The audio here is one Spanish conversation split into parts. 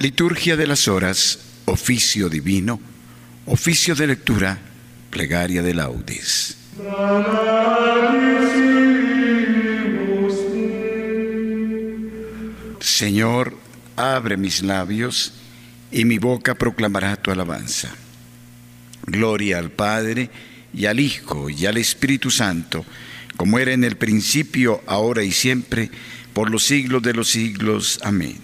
Liturgia de las horas, oficio divino, oficio de lectura, plegaria de laudes. Señor, abre mis labios y mi boca proclamará tu alabanza. Gloria al Padre y al Hijo y al Espíritu Santo, como era en el principio, ahora y siempre, por los siglos de los siglos. Amén.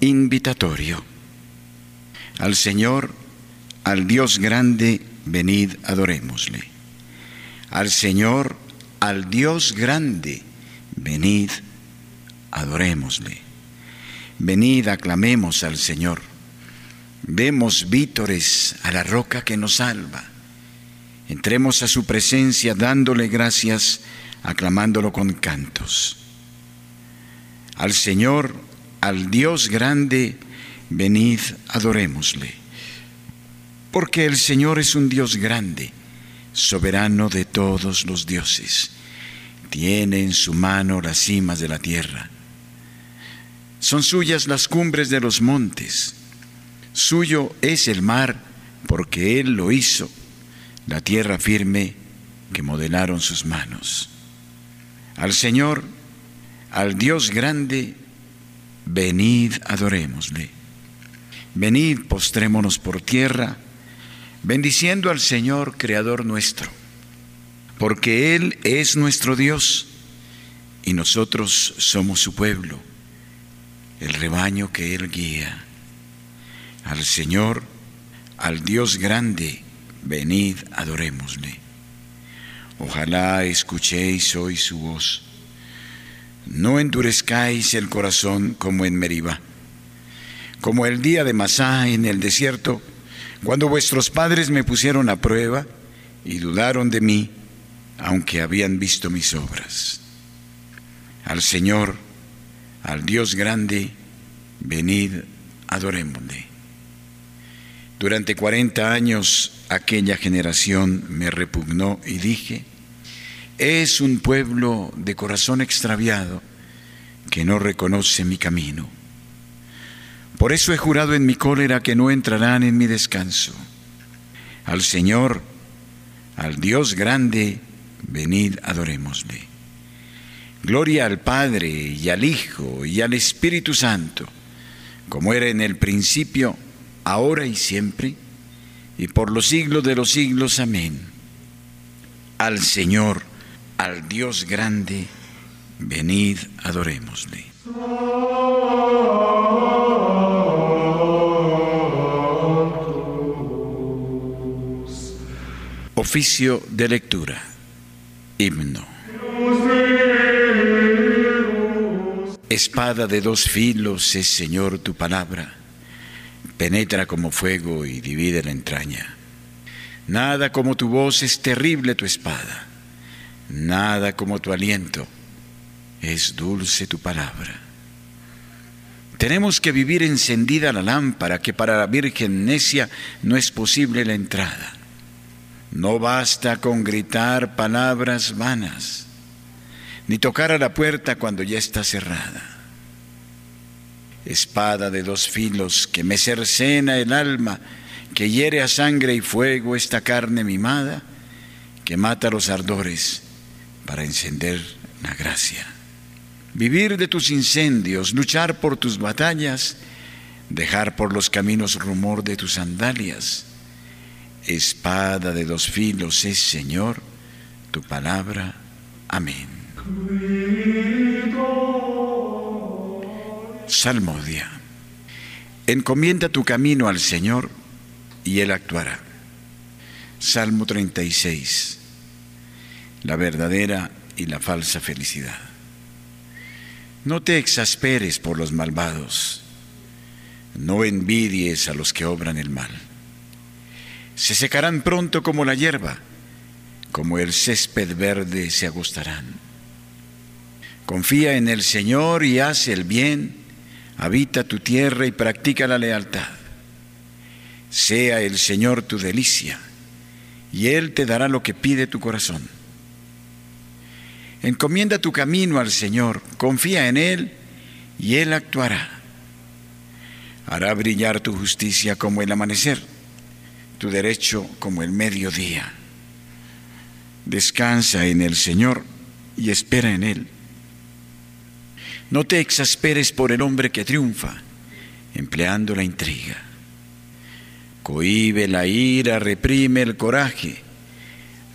Invitatorio. Al Señor, al Dios grande, venid, adorémosle. Al Señor, al Dios grande, venid, adorémosle. Venid, aclamemos al Señor. Demos vítores a la roca que nos salva. Entremos a su presencia dándole gracias, aclamándolo con cantos. Al Señor, al Dios grande, venid, adorémosle. Porque el Señor es un Dios grande, soberano de todos los dioses. Tiene en su mano las cimas de la tierra. Son suyas las cumbres de los montes. Suyo es el mar, porque Él lo hizo, la tierra firme que modelaron sus manos. Al Señor, al Dios grande, venid, adorémosle. Venid, postrémonos por tierra, bendiciendo al Señor, Creador nuestro, porque Él es nuestro Dios y nosotros somos su pueblo, el rebaño que Él guía. Al Señor, al Dios grande, venid, adorémosle. Ojalá escuchéis hoy su voz. No endurezcáis el corazón como en Meribá, como el día de Masá en el desierto, cuando vuestros padres me pusieron a prueba y dudaron de mí, aunque habían visto mis obras. Al Señor, al Dios grande, venid, adorémosle. Durante cuarenta años aquella generación me repugnó y dije, es un pueblo de corazón extraviado que no reconoce mi camino. Por eso he jurado en mi cólera que no entrarán en mi descanso. Al Señor, al Dios grande, venid adorémosle. Gloria al Padre y al Hijo y al Espíritu Santo, como era en el principio, ahora y siempre, y por los siglos de los siglos. Amén. Al Señor, al Dios grande, venid, adorémosle. Oficio de lectura. Himno. Espada de dos filos es, Señor, tu palabra. Penetra como fuego y divide la entraña. Nada como tu voz es terrible tu espada. Nada como tu aliento. Es dulce tu palabra. Tenemos que vivir encendida la lámpara, que para la Virgen necia no es posible la entrada. No basta con gritar palabras vanas, ni tocar a la puerta cuando ya está cerrada. Espada de dos filos que me cercena el alma, que hiere a sangre y fuego esta carne mimada, que mata los ardores para encender la gracia. Vivir de tus incendios, luchar por tus batallas, dejar por los caminos rumor de tus sandalias espada de dos filos es, Señor, tu palabra. Amén. Salmodia. Encomienda tu camino al Señor y Él actuará. Salmo 36. La verdadera y la falsa felicidad. No te exasperes por los malvados, no envidies a los que obran el mal se secarán pronto como la hierba, como el césped verde se agostarán. Confía en el Señor y haz el bien, habita tu tierra y practica la lealtad. Sea el Señor tu delicia, y Él te dará lo que pide tu corazón. Encomienda tu camino al Señor, confía en Él y Él actuará. Hará brillar tu justicia como el amanecer, tu derecho como el mediodía. Descansa en el Señor y espera en Él. No te exasperes por el hombre que triunfa, empleando la intriga. Cohibe la ira, reprime el coraje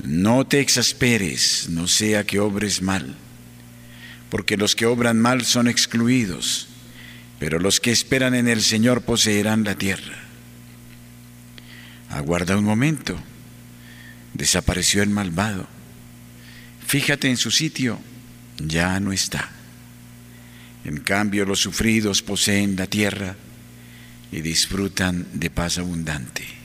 no te exasperes, no sea que obres mal, porque los que obran mal son excluidos, pero los que esperan en el Señor poseerán la tierra. Aguarda un momento, desapareció el malvado. Fíjate en su sitio, ya no está. En cambio los sufridos poseen la tierra y disfrutan de paz abundante.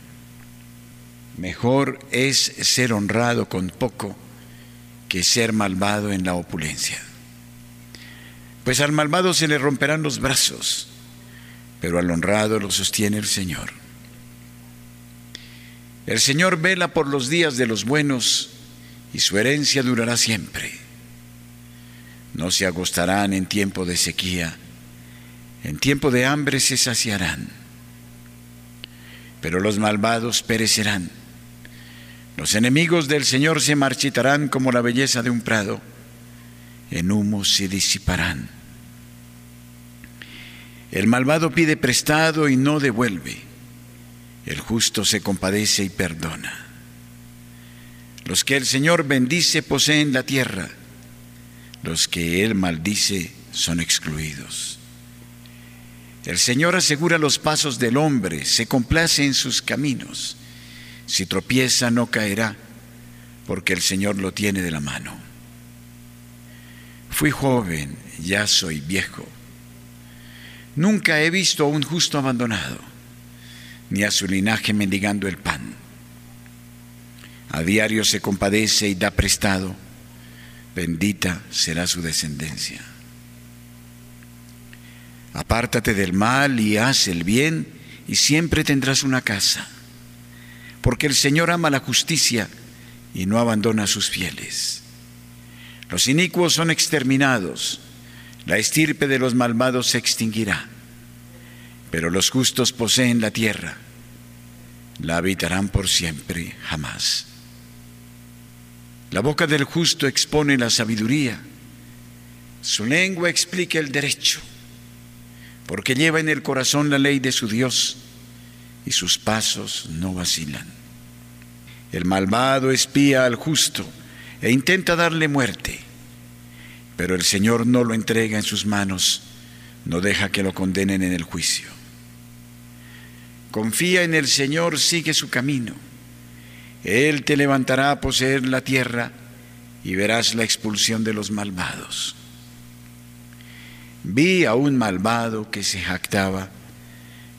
Mejor es ser honrado con poco que ser malvado en la opulencia. Pues al malvado se le romperán los brazos, pero al honrado lo sostiene el Señor. El Señor vela por los días de los buenos y su herencia durará siempre. No se agostarán en tiempo de sequía, en tiempo de hambre se saciarán, pero los malvados perecerán los enemigos del Señor se marchitarán como la belleza de un prado, en humo se disiparán. El malvado pide prestado y no devuelve, el justo se compadece y perdona. Los que el Señor bendice poseen la tierra, los que Él maldice son excluidos. El Señor asegura los pasos del hombre, se complace en sus caminos. Si tropieza no caerá, porque el Señor lo tiene de la mano. Fui joven, ya soy viejo. Nunca he visto a un justo abandonado, ni a su linaje mendigando el pan. A diario se compadece y da prestado, bendita será su descendencia. Apártate del mal y haz el bien, y siempre tendrás una casa porque el Señor ama la justicia y no abandona a sus fieles. Los inicuos son exterminados, la estirpe de los malvados se extinguirá, pero los justos poseen la tierra, la habitarán por siempre, jamás. La boca del justo expone la sabiduría, su lengua explica el derecho, porque lleva en el corazón la ley de su Dios y sus pasos no vacilan. El malvado espía al justo e intenta darle muerte, pero el Señor no lo entrega en sus manos, no deja que lo condenen en el juicio. Confía en el Señor, sigue su camino. Él te levantará a poseer la tierra y verás la expulsión de los malvados. Vi a un malvado que se jactaba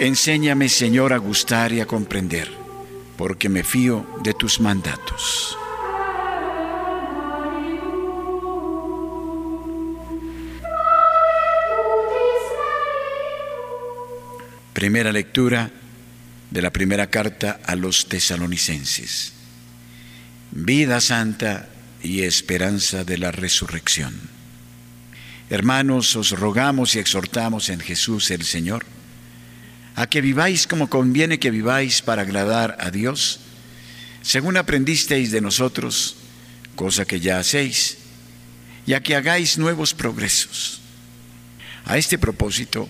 Enséñame, Señor, a gustar y a comprender, porque me fío de tus mandatos. Primera lectura de la primera carta a los tesalonicenses. Vida santa y esperanza de la resurrección. Hermanos, os rogamos y exhortamos en Jesús el Señor a que viváis como conviene que viváis para agradar a Dios, según aprendisteis de nosotros, cosa que ya hacéis, y a que hagáis nuevos progresos. A este propósito,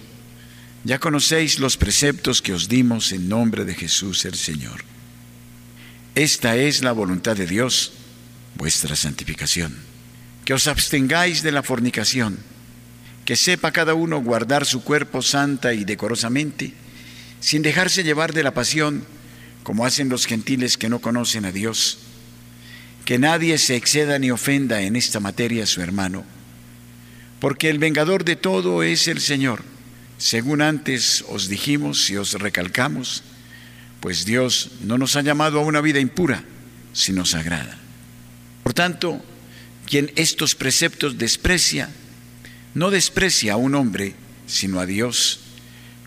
ya conocéis los preceptos que os dimos en nombre de Jesús el Señor. Esta es la voluntad de Dios, vuestra santificación. Que os abstengáis de la fornicación, que sepa cada uno guardar su cuerpo santa y decorosamente, sin dejarse llevar de la pasión, como hacen los gentiles que no conocen a Dios. Que nadie se exceda ni ofenda en esta materia a su hermano, porque el vengador de todo es el Señor, según antes os dijimos y os recalcamos, pues Dios no nos ha llamado a una vida impura, sino sagrada. Por tanto, quien estos preceptos desprecia, no desprecia a un hombre, sino a Dios,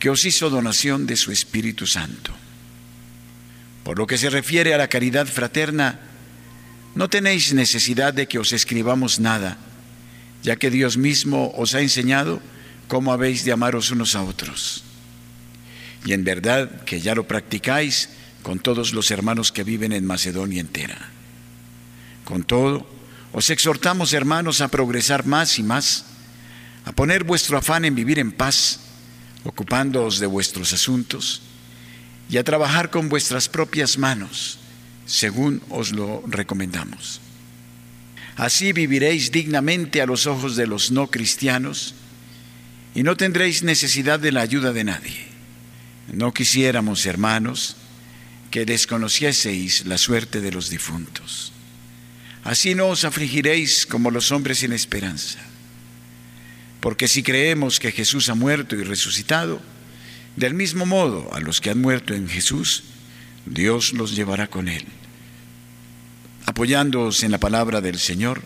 que os hizo donación de su Espíritu Santo. Por lo que se refiere a la caridad fraterna, no tenéis necesidad de que os escribamos nada, ya que Dios mismo os ha enseñado cómo habéis de amaros unos a otros. Y en verdad que ya lo practicáis con todos los hermanos que viven en Macedonia entera. Con todo, os exhortamos, hermanos, a progresar más y más, a poner vuestro afán en vivir en paz, ocupándoos de vuestros asuntos, y a trabajar con vuestras propias manos, según os lo recomendamos. Así viviréis dignamente a los ojos de los no cristianos y no tendréis necesidad de la ayuda de nadie. No quisiéramos, hermanos, que desconocieseis la suerte de los difuntos. Así no os afligiréis como los hombres sin esperanza. Porque si creemos que Jesús ha muerto y resucitado, del mismo modo, a los que han muerto en Jesús, Dios los llevará con Él. Apoyándoos en la palabra del Señor,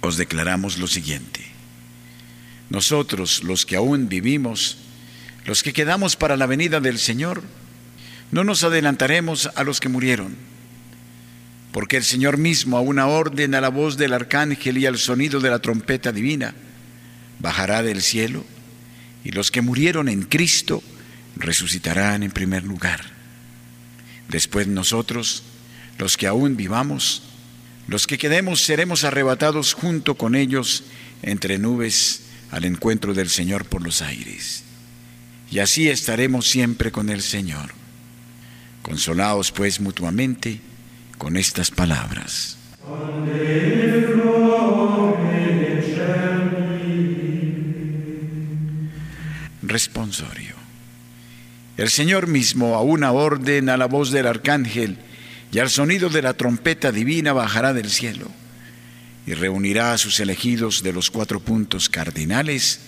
os declaramos lo siguiente. Nosotros, los que aún vivimos, los que quedamos para la venida del Señor, no nos adelantaremos a los que murieron, porque el Señor mismo a una orden, a la voz del arcángel y al sonido de la trompeta divina, bajará del cielo y los que murieron en Cristo resucitarán en primer lugar. Después nosotros, los que aún vivamos, los que quedemos, seremos arrebatados junto con ellos entre nubes al encuentro del Señor por los aires. Y así estaremos siempre con el Señor. Consolaos pues mutuamente con estas palabras. Responsorio. El Señor mismo, a una orden, a la voz del arcángel y al sonido de la trompeta divina, bajará del cielo y reunirá a sus elegidos de los cuatro puntos cardinales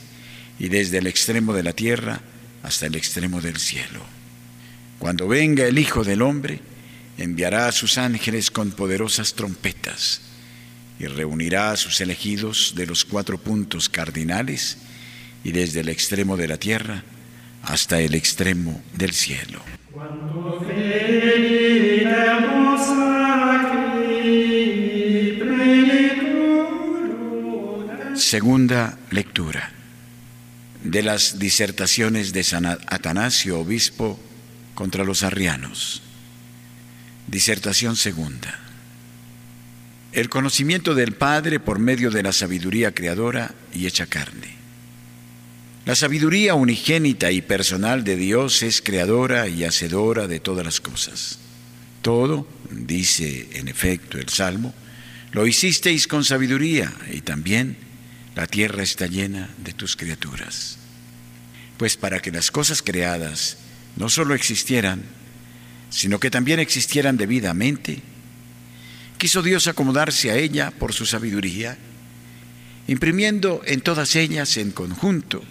y desde el extremo de la tierra hasta el extremo del cielo. Cuando venga el Hijo del Hombre, enviará a sus ángeles con poderosas trompetas y reunirá a sus elegidos de los cuatro puntos cardinales y desde el extremo de la tierra hasta el extremo del cielo. Segunda lectura de las disertaciones de San Atanasio, obispo, contra los arrianos. Disertación segunda. El conocimiento del Padre por medio de la sabiduría creadora y hecha carne. La sabiduría unigénita y personal de Dios es creadora y hacedora de todas las cosas. Todo, dice en efecto el Salmo, lo hicisteis con sabiduría y también la tierra está llena de tus criaturas. Pues para que las cosas creadas no solo existieran, sino que también existieran debidamente, quiso Dios acomodarse a ella por su sabiduría, imprimiendo en todas ellas en conjunto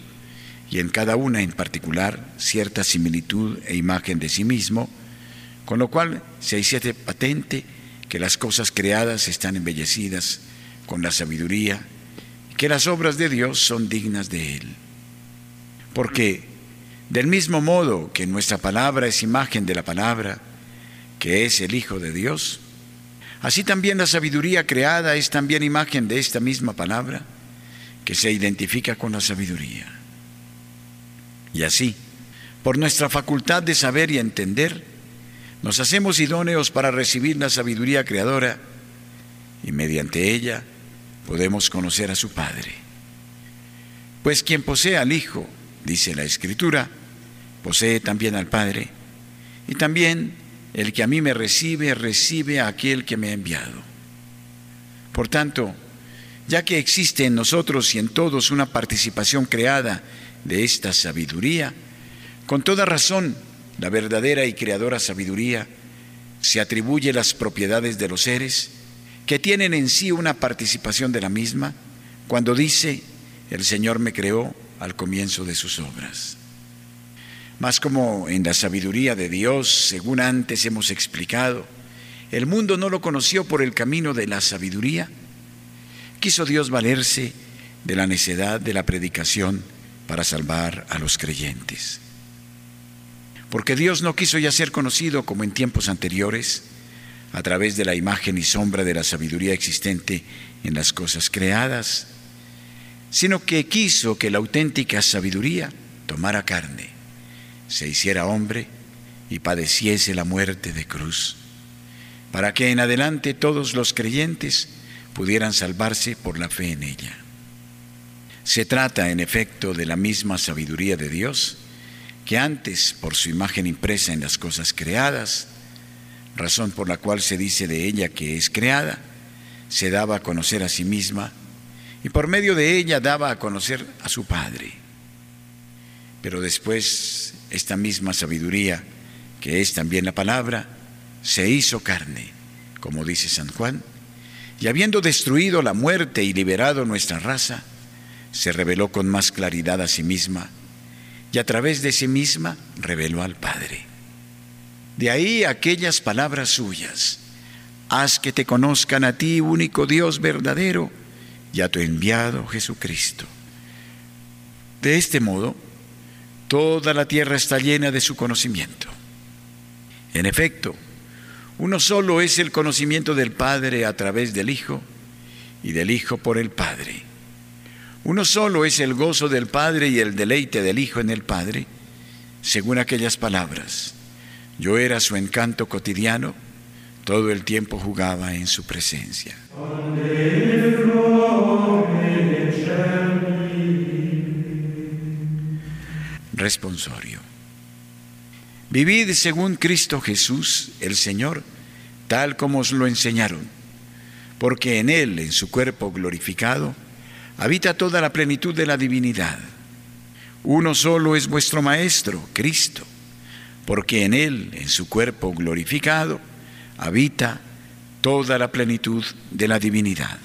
y en cada una en particular cierta similitud e imagen de sí mismo, con lo cual se hiciese patente que las cosas creadas están embellecidas con la sabiduría que las obras de Dios son dignas de Él. Porque Del mismo modo que nuestra palabra es imagen de la palabra, que es el Hijo de Dios, así también la sabiduría creada es también imagen de esta misma palabra, que se identifica con la sabiduría. Y así, por nuestra facultad de saber y entender, nos hacemos idóneos para recibir la sabiduría creadora y mediante ella podemos conocer a su Padre. Pues quien posee al Hijo, dice la Escritura, posee también al Padre, y también el que a mí me recibe, recibe a aquel que me ha enviado. Por tanto, ya que existe en nosotros y en todos una participación creada de esta sabiduría, con toda razón, la verdadera y creadora sabiduría se atribuye las propiedades de los seres que tienen en sí una participación de la misma cuando dice, el Señor me creó al comienzo de sus obras. Mas como en la sabiduría de Dios, según antes hemos explicado, el mundo no lo conoció por el camino de la sabiduría, quiso Dios valerse de la necedad de la predicación para salvar a los creyentes. Porque Dios no quiso ya ser conocido como en tiempos anteriores, a través de la imagen y sombra de la sabiduría existente en las cosas creadas, sino que quiso que la auténtica sabiduría tomara carne, se hiciera hombre y padeciese la muerte de cruz, para que en adelante todos los creyentes pudieran salvarse por la fe en ella. Se trata, en efecto, de la misma sabiduría de Dios, que antes, por su imagen impresa en las cosas creadas, razón por la cual se dice de ella que es creada, se daba a conocer a sí misma y por medio de ella daba a conocer a su Padre. Pero después esta misma sabiduría, que es también la palabra, se hizo carne, como dice San Juan, y habiendo destruido la muerte y liberado nuestra raza, se reveló con más claridad a sí misma y a través de sí misma reveló al Padre. De ahí aquellas palabras suyas. Haz que te conozcan a ti, único Dios verdadero, y a tu enviado Jesucristo. De este modo, toda la tierra está llena de su conocimiento. En efecto, uno solo es el conocimiento del Padre a través del Hijo y del Hijo por el Padre. Uno solo es el gozo del Padre y el deleite del Hijo en el Padre, según aquellas palabras. Yo era su encanto cotidiano, todo el tiempo jugaba en su presencia. Responsorio. Vivid según Cristo Jesús, el Señor, tal como os lo enseñaron, porque en Él, en su cuerpo glorificado, habita toda la plenitud de la divinidad. Uno solo es vuestro Maestro, Cristo porque en Él, en su cuerpo glorificado, habita toda la plenitud de la divinidad.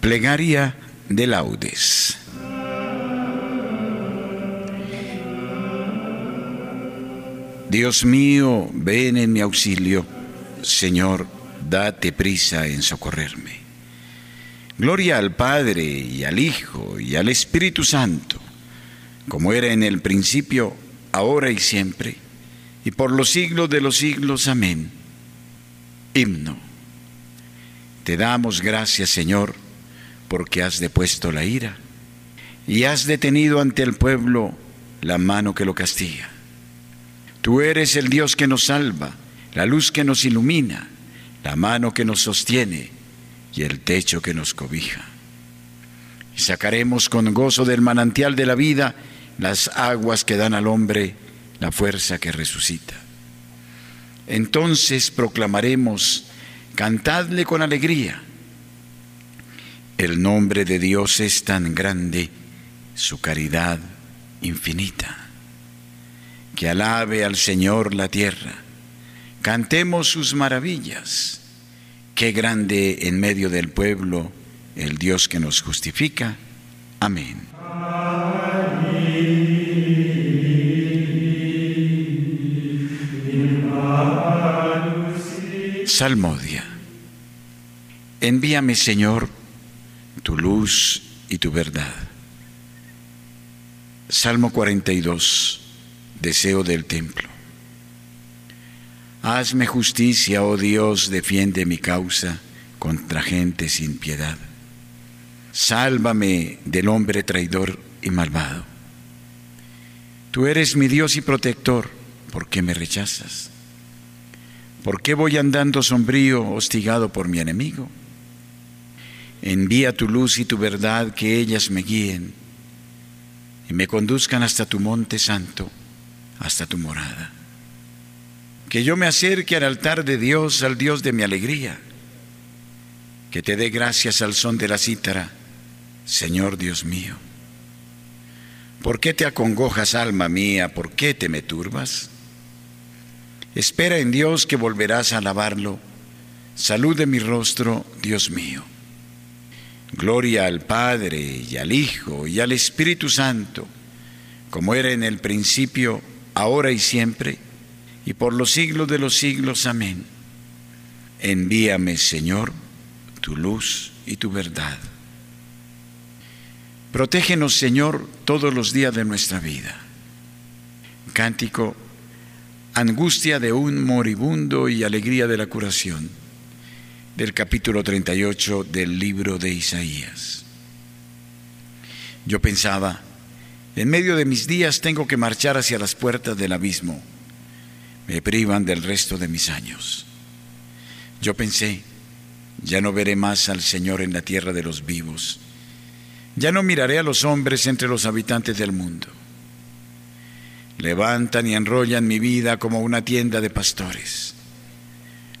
Plegaria de laudes. Dios mío, ven en mi auxilio. Señor, date prisa en socorrerme. Gloria al Padre y al Hijo y al Espíritu Santo, como era en el principio, ahora y siempre, y por los siglos de los siglos. Amén. Himno. Te damos gracias, Señor, porque has depuesto la ira y has detenido ante el pueblo la mano que lo castiga. Tú eres el Dios que nos salva, la luz que nos ilumina, la mano que nos sostiene y el techo que nos cobija. Y sacaremos con gozo del manantial de la vida las aguas que dan al hombre la fuerza que resucita. Entonces proclamaremos, cantadle con alegría. El nombre de Dios es tan grande, su caridad infinita. Que alabe al Señor la tierra. Cantemos sus maravillas. Qué grande en medio del pueblo el Dios que nos justifica. Amén. Salmodia. Envíame, Señor, tu luz y tu verdad. Salmo 42, deseo del templo. Hazme justicia, oh Dios, defiende mi causa contra gente sin piedad. Sálvame del hombre traidor y malvado. Tú eres mi Dios y protector, ¿por qué me rechazas? ¿Por qué voy andando sombrío, hostigado por mi enemigo? Envía tu luz y tu verdad, que ellas me guíen y me conduzcan hasta tu monte santo, hasta tu morada. Que yo me acerque al altar de Dios, al Dios de mi alegría. Que te dé gracias al son de la cítara, Señor Dios mío. ¿Por qué te acongojas, alma mía? ¿Por qué te me turbas? Espera en Dios que volverás a alabarlo. Salud de mi rostro, Dios mío. Gloria al Padre y al Hijo y al Espíritu Santo, como era en el principio, ahora y siempre, y por los siglos de los siglos. Amén. Envíame, Señor, tu luz y tu verdad. Protégenos, Señor, todos los días de nuestra vida. Cántico, angustia de un moribundo y alegría de la curación del capítulo 38 del libro de Isaías. Yo pensaba, en medio de mis días tengo que marchar hacia las puertas del abismo. Me privan del resto de mis años. Yo pensé, ya no veré más al Señor en la tierra de los vivos. Ya no miraré a los hombres entre los habitantes del mundo. Levantan y enrollan mi vida como una tienda de pastores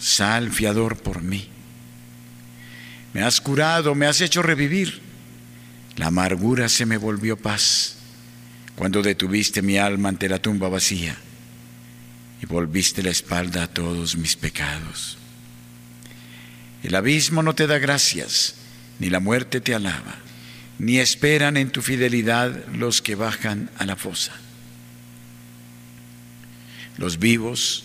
sal fiador por mí. Me has curado, me has hecho revivir. La amargura se me volvió paz cuando detuviste mi alma ante la tumba vacía y volviste la espalda a todos mis pecados. El abismo no te da gracias, ni la muerte te alaba, ni esperan en tu fidelidad los que bajan a la fosa. Los vivos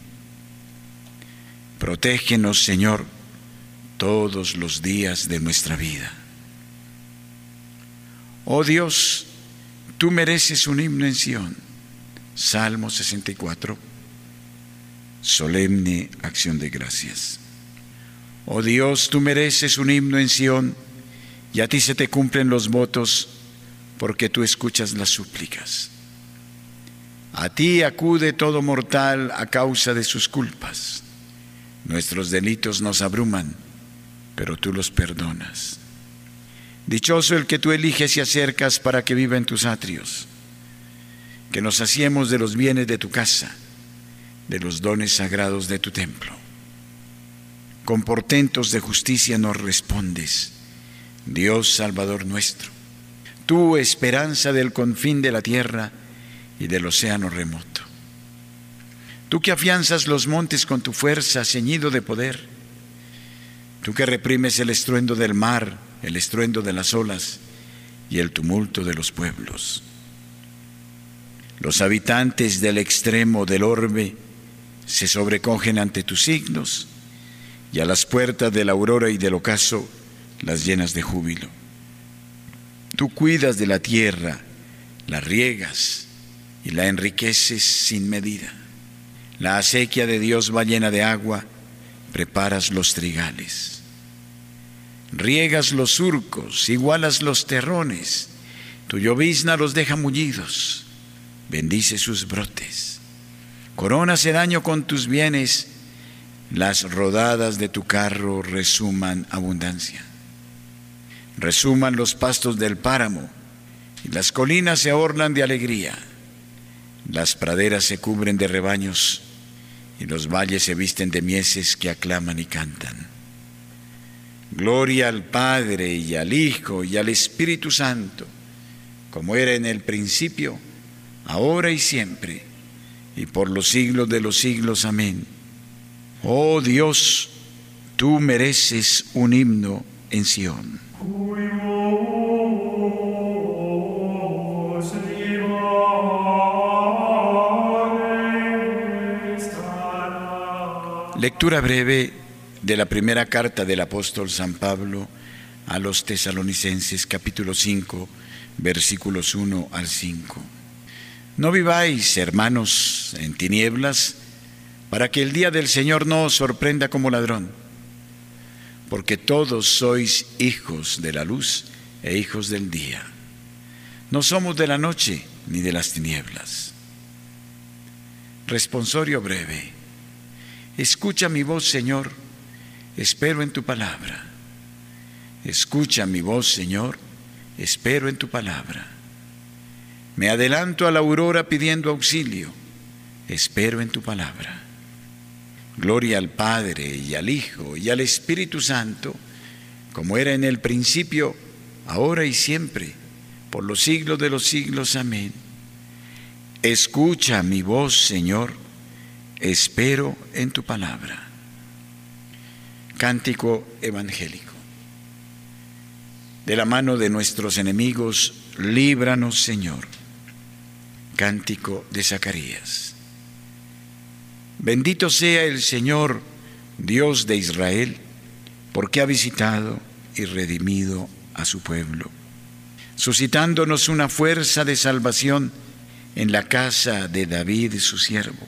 Protégenos, Señor, todos los días de nuestra vida. Oh Dios, tú mereces un himno en Sión. Salmo 64. Solemne acción de gracias. Oh Dios, tú mereces un himno en Sión y a ti se te cumplen los votos porque tú escuchas las súplicas. A ti acude todo mortal a causa de sus culpas. Nuestros delitos nos abruman, pero tú los perdonas. Dichoso el que tú eliges y acercas para que viva en tus atrios. Que nos hacemos de los bienes de tu casa, de los dones sagrados de tu templo. Con portentos de justicia nos respondes, Dios Salvador nuestro. Tú, esperanza del confín de la tierra y del océano remoto. Tú que afianzas los montes con tu fuerza, ceñido de poder. Tú que reprimes el estruendo del mar, el estruendo de las olas y el tumulto de los pueblos. Los habitantes del extremo del orbe se sobrecogen ante tus signos y a las puertas de la aurora y del ocaso las llenas de júbilo. Tú cuidas de la tierra, la riegas y la enriqueces sin medida. La acequia de Dios va llena de agua, preparas los trigales. riegas los surcos, igualas los terrones, tu llovizna los deja mullidos, bendice sus brotes. Coronas el año con tus bienes, las rodadas de tu carro resuman abundancia. Resuman los pastos del páramo, y las colinas se orlan de alegría. Las praderas se cubren de rebaños, y los valles se visten de mieses que aclaman y cantan. Gloria al Padre y al Hijo y al Espíritu Santo, como era en el principio, ahora y siempre, y por los siglos de los siglos. Amén. Oh Dios, tú mereces un himno en Sión. Lectura breve de la primera carta del apóstol San Pablo a los tesalonicenses capítulo 5 versículos 1 al 5. No viváis, hermanos, en tinieblas, para que el día del Señor no os sorprenda como ladrón, porque todos sois hijos de la luz e hijos del día. No somos de la noche ni de las tinieblas. Responsorio breve. Escucha mi voz, Señor espero en tu palabra. Escucha mi voz, Señor, espero en tu palabra. Me adelanto a la aurora pidiendo auxilio, espero en tu palabra. Gloria al Padre y al Hijo y al Espíritu Santo, como era en el principio, ahora y siempre, por los siglos de los siglos. Amén. Escucha mi voz, Señor, espero en tu palabra. Cántico evangélico. De la mano de nuestros enemigos, líbranos, Señor. Cántico de Zacarías. Bendito sea el Señor, Dios de Israel, porque ha visitado y redimido a su pueblo, suscitándonos una fuerza de salvación en la casa de David, su siervo,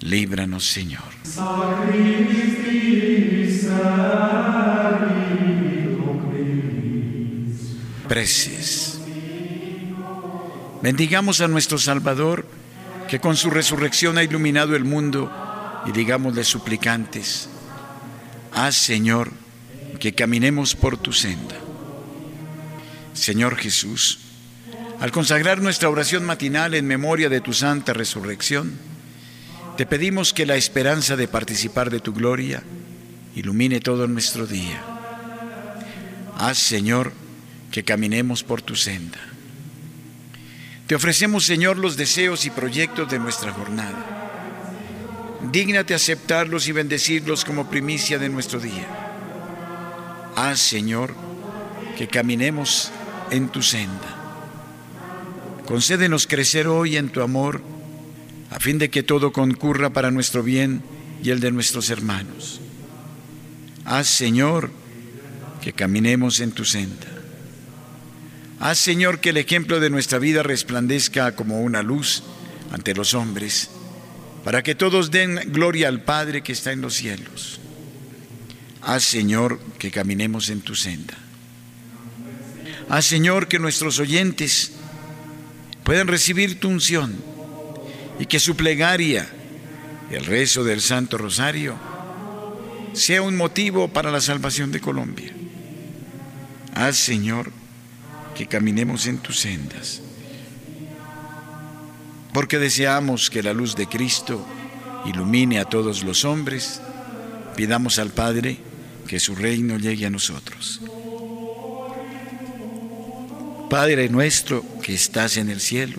líbranos Señor. Preces. Bendigamos a nuestro Salvador, que con su resurrección ha iluminado el mundo, y digámosle suplicantes, haz Señor que caminemos por tu senda. Señor Jesús, al consagrar nuestra oración matinal en memoria de tu santa resurrección, te pedimos que la esperanza de participar de tu gloria ilumine todo nuestro día. Haz, Señor, que caminemos por tu senda. Te ofrecemos, Señor, los deseos y proyectos de nuestra jornada. Dígnate aceptarlos y bendecirlos como primicia de nuestro día. Haz, Señor, que caminemos en tu senda. Concédenos crecer hoy en tu amor a fin de que todo concurra para nuestro bien y el de nuestros hermanos. Haz, Señor, que caminemos en tu senda. Haz, Señor, que el ejemplo de nuestra vida resplandezca como una luz ante los hombres, para que todos den gloria al Padre que está en los cielos. Haz, Señor, que caminemos en tu senda. Haz, Señor, que nuestros oyentes puedan recibir tu unción y que su plegaria, el rezo del Santo Rosario, sea un motivo para la salvación de Colombia. Haz, Señor, que caminemos en tus sendas, porque deseamos que la luz de Cristo ilumine a todos los hombres, pidamos al Padre que su reino llegue a nosotros. Padre nuestro que estás en el cielo,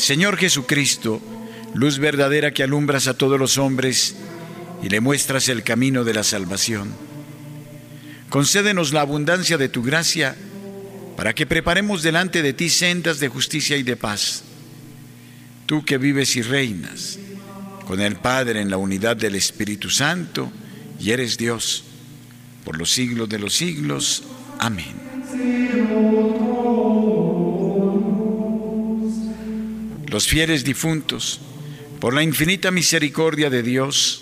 Señor Jesucristo, luz verdadera que alumbras a todos los hombres y le muestras el camino de la salvación. Concédenos la abundancia de tu gracia para que preparemos delante de ti sendas de justicia y de paz. Tú que vives y reinas con el Padre en la unidad del Espíritu Santo y eres Dios por los siglos de los siglos. Amén. Los fieles difuntos, por la infinita misericordia de Dios,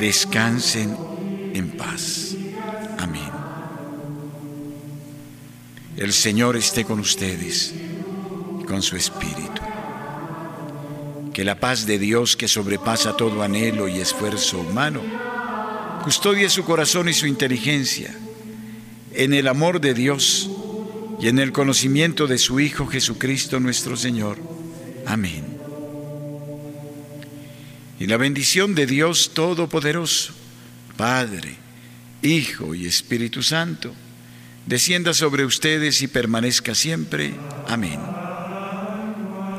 descansen en paz. Amén. El Señor esté con ustedes con su Espíritu. Que la paz de Dios que sobrepasa todo anhelo y esfuerzo humano, custodie su corazón y su inteligencia en el amor de Dios y en el conocimiento de su Hijo Jesucristo nuestro Señor Amén. Y la bendición de Dios Todopoderoso, Padre, Hijo y Espíritu Santo, descienda sobre ustedes y permanezca siempre. Amén.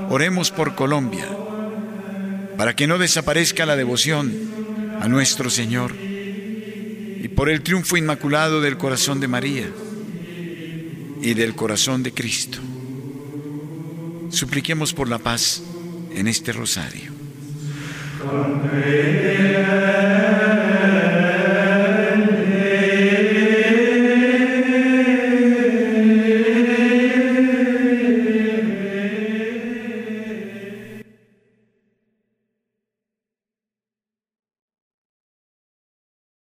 Oremos por Colombia, para que no desaparezca la devoción a nuestro Señor y por el triunfo inmaculado del corazón de María y del corazón de Cristo. Supliquemos por la paz en este rosario.